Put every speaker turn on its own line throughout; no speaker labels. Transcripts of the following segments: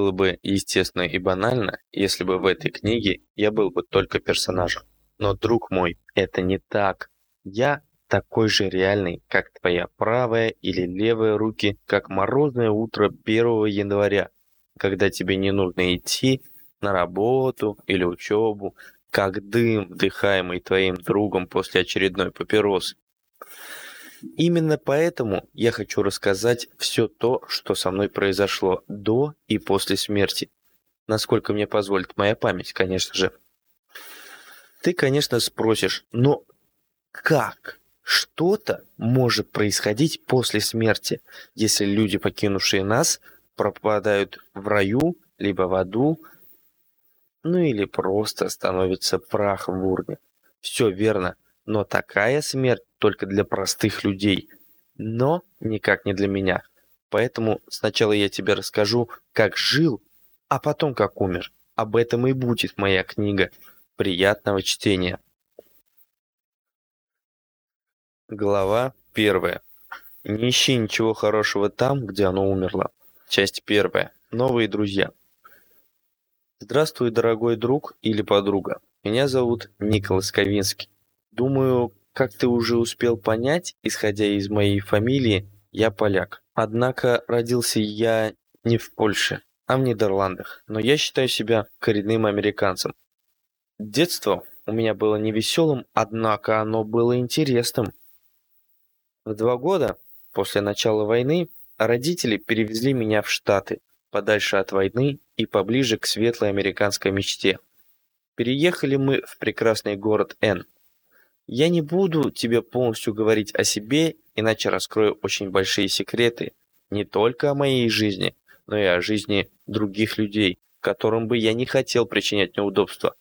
Было бы естественно и банально, если бы в этой книге я был бы только персонажем. Но, друг мой, это не так. Я такой же реальный, как твоя правая или левая руки, как морозное утро 1 января, когда тебе не нужно идти на работу или учебу, как дым, вдыхаемый твоим другом после очередной папиросы. Именно поэтому я хочу рассказать все то, что со мной произошло до и после смерти. Насколько мне позволит моя память, конечно же. Ты, конечно, спросишь, но как что-то может происходить после смерти, если люди, покинувшие нас, пропадают в раю, либо в аду, ну или просто становятся прахом в урне? Все верно, но такая смерть только для простых людей, но никак не для меня. Поэтому сначала я тебе расскажу, как жил, а потом как умер. Об этом и будет моя книга. Приятного чтения. Глава первая. Не ищи ничего хорошего там, где оно умерло. Часть первая. Новые друзья. Здравствуй, дорогой друг или подруга. Меня зовут Николас Ковинский. Думаю, как ты уже успел понять, исходя из моей фамилии, я поляк. Однако родился я не в Польше, а в Нидерландах, но я считаю себя коренным американцем. Детство у меня было невеселым, однако оно было интересным. В два года после начала войны родители перевезли меня в Штаты, подальше от войны и поближе к светлой американской мечте. Переехали мы в прекрасный город Н, я не буду тебе полностью говорить о себе, иначе раскрою очень большие секреты, не только о моей жизни, но и о жизни других людей, которым бы я не хотел причинять неудобства.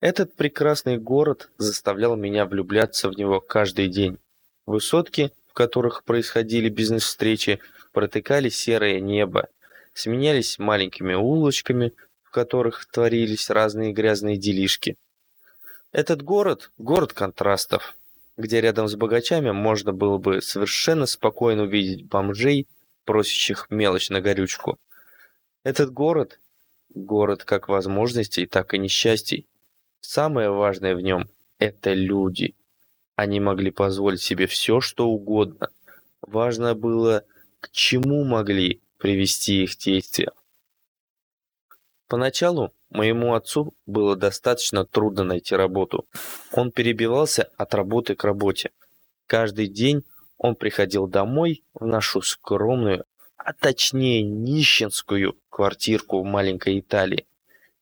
Этот прекрасный город заставлял меня влюбляться в него каждый день. Высотки, в которых происходили бизнес-встречи, протыкали серое небо, сменялись маленькими улочками, в которых творились разные грязные делишки. Этот город – город контрастов, где рядом с богачами можно было бы совершенно спокойно увидеть бомжей, просящих мелочь на горючку. Этот город – город как возможностей, так и несчастий. Самое важное в нем – это люди. Они могли позволить себе все, что угодно. Важно было, к чему могли привести их действия. Поначалу Моему отцу было достаточно трудно найти работу. Он перебивался от работы к работе. Каждый день он приходил домой в нашу скромную, а точнее нищенскую квартирку в маленькой Италии.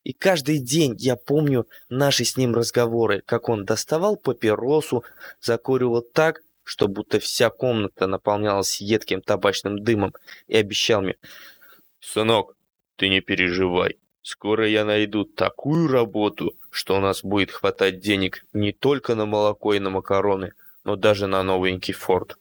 И каждый день я помню наши с ним разговоры, как он доставал папиросу, закуривал так, что будто вся комната наполнялась едким табачным дымом и обещал мне «Сынок, ты не переживай, Скоро я найду такую работу, что у нас будет хватать денег не только на молоко и на макароны, но даже на новенький форт.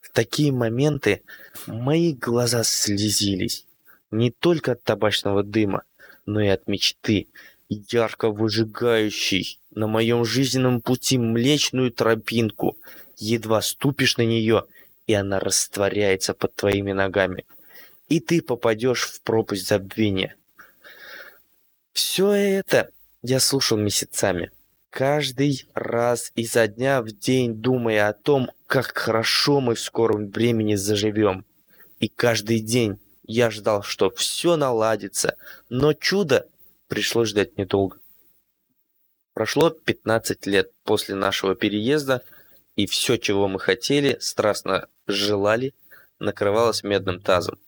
В такие моменты мои глаза слезились. Не только от табачного дыма, но и от мечты, ярко выжигающей на моем жизненном пути млечную тропинку. Едва ступишь на нее, и она растворяется под твоими ногами. И ты попадешь в пропасть забвения. Все это я слушал месяцами. Каждый раз изо дня в день думая о том, как хорошо мы в скором времени заживем. И каждый день я ждал, что все наладится, но чудо пришлось ждать недолго. Прошло 15 лет после нашего переезда, и все, чего мы хотели, страстно желали, накрывалось медным тазом.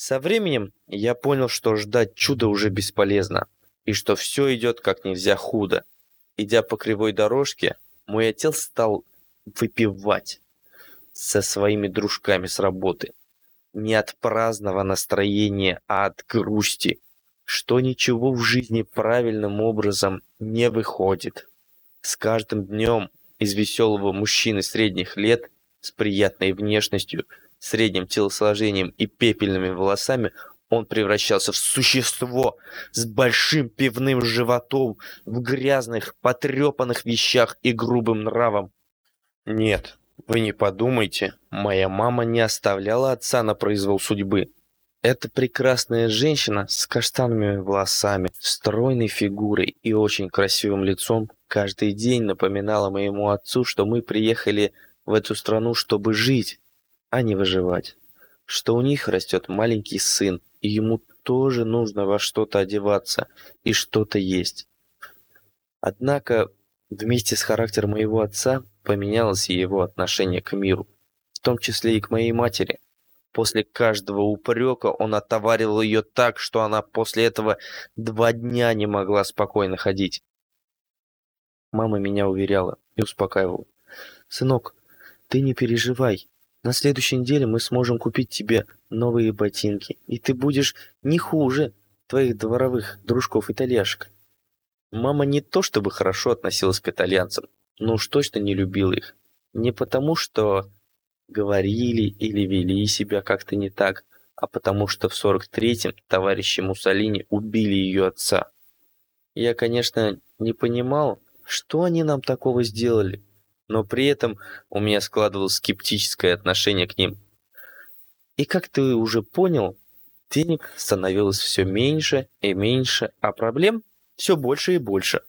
Со временем я понял, что ждать чуда уже бесполезно, и что все идет как нельзя худо. Идя по кривой дорожке, мой отец стал выпивать со своими дружками с работы. Не от праздного настроения, а от грусти, что ничего в жизни правильным образом не выходит. С каждым днем из веселого мужчины средних лет с приятной внешностью, средним телосложением и пепельными волосами он превращался в существо с большим пивным животом, в грязных, потрепанных вещах и грубым нравом. Нет, вы не подумайте, моя мама не оставляла отца на произвол судьбы. Эта прекрасная женщина с каштанными волосами, стройной фигурой и очень красивым лицом каждый день напоминала моему отцу, что мы приехали в эту страну, чтобы жить, а не выживать. Что у них растет маленький сын, и ему тоже нужно во что-то одеваться и что-то есть. Однако вместе с характером моего отца поменялось и его отношение к миру, в том числе и к моей матери. После каждого упрека он отоварил ее так, что она после этого два дня не могла спокойно ходить. Мама меня уверяла и успокаивала. «Сынок, ты не переживай. На следующей неделе мы сможем купить тебе новые ботинки, и ты будешь не хуже твоих дворовых дружков-итальяшек». Мама не то чтобы хорошо относилась к итальянцам, но уж точно не любила их. Не потому, что говорили или вели себя как-то не так, а потому что в 43-м товарищи Муссолини убили ее отца. Я, конечно, не понимал, что они нам такого сделали, но при этом у меня складывалось скептическое отношение к ним. И как ты уже понял, денег становилось все меньше и меньше, а проблем все больше и больше.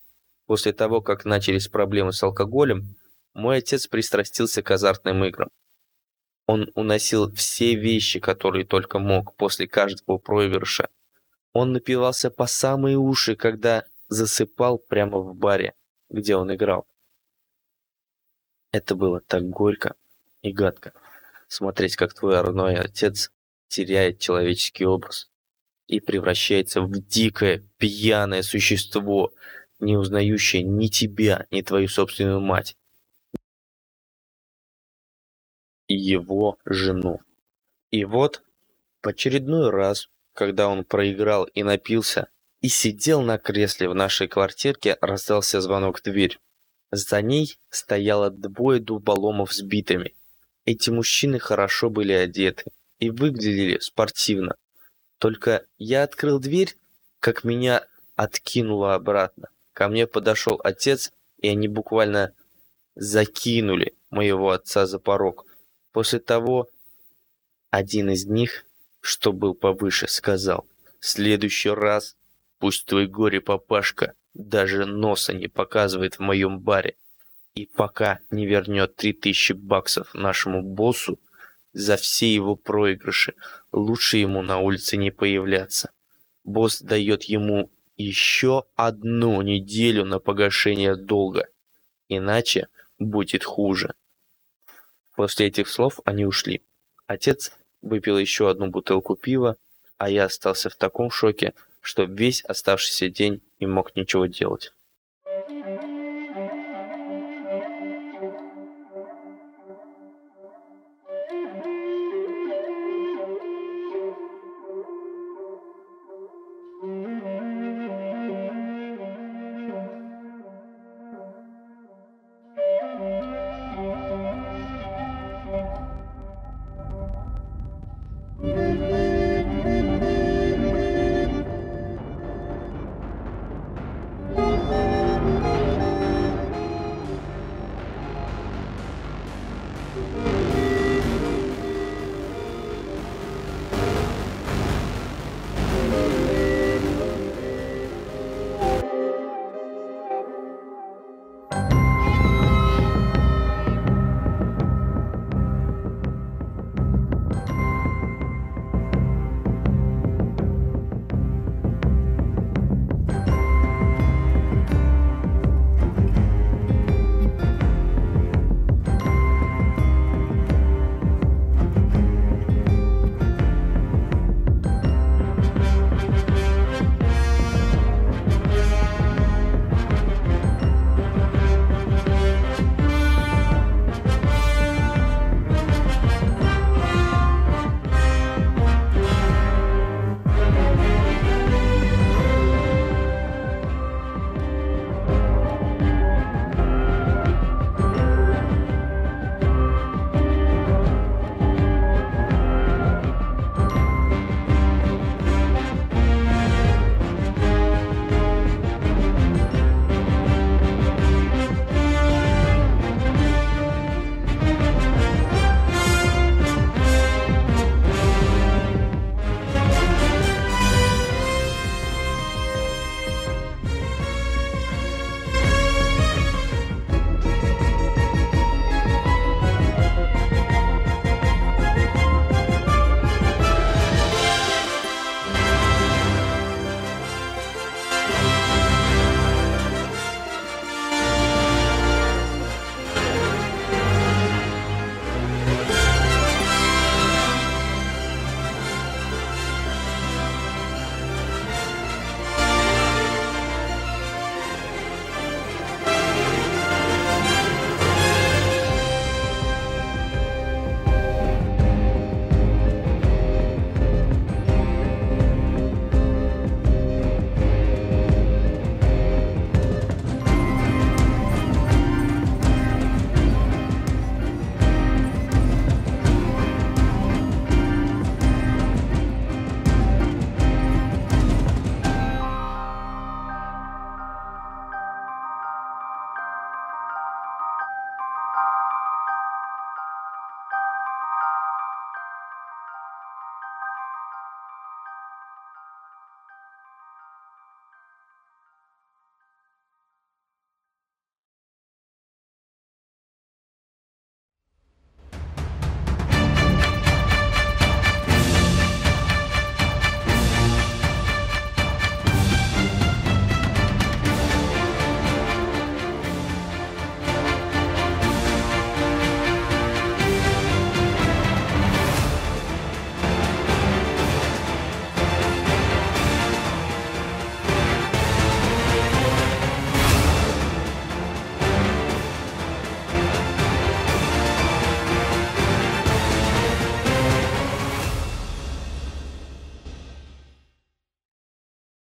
После того, как начались проблемы с алкоголем, мой отец пристрастился к азартным играм. Он уносил все вещи, которые только мог после каждого проигрыша. Он напивался по самые уши, когда засыпал прямо в баре, где он играл. Это было так горько и гадко. Смотреть, как твой родной отец теряет человеческий образ и превращается в дикое, пьяное существо, не узнающее ни тебя, ни твою собственную мать, его жену. И вот, в очередной раз, когда он проиграл и напился, и сидел на кресле в нашей квартирке, раздался звонок в дверь. За ней стояло двое дуболомов с битами. Эти мужчины хорошо были одеты и выглядели спортивно. Только я открыл дверь, как меня откинуло обратно. Ко мне подошел отец, и они буквально закинули моего отца за порог. После того один из них, что был повыше, сказал, «В следующий раз пусть твой горе-папашка даже носа не показывает в моем баре, и пока не вернет три тысячи баксов нашему боссу за все его проигрыши, лучше ему на улице не появляться. Босс дает ему еще одну неделю на погашение долга, иначе будет хуже. После этих слов они ушли. Отец выпил еще одну бутылку пива, а я остался в таком шоке, что весь оставшийся день не мог ничего делать.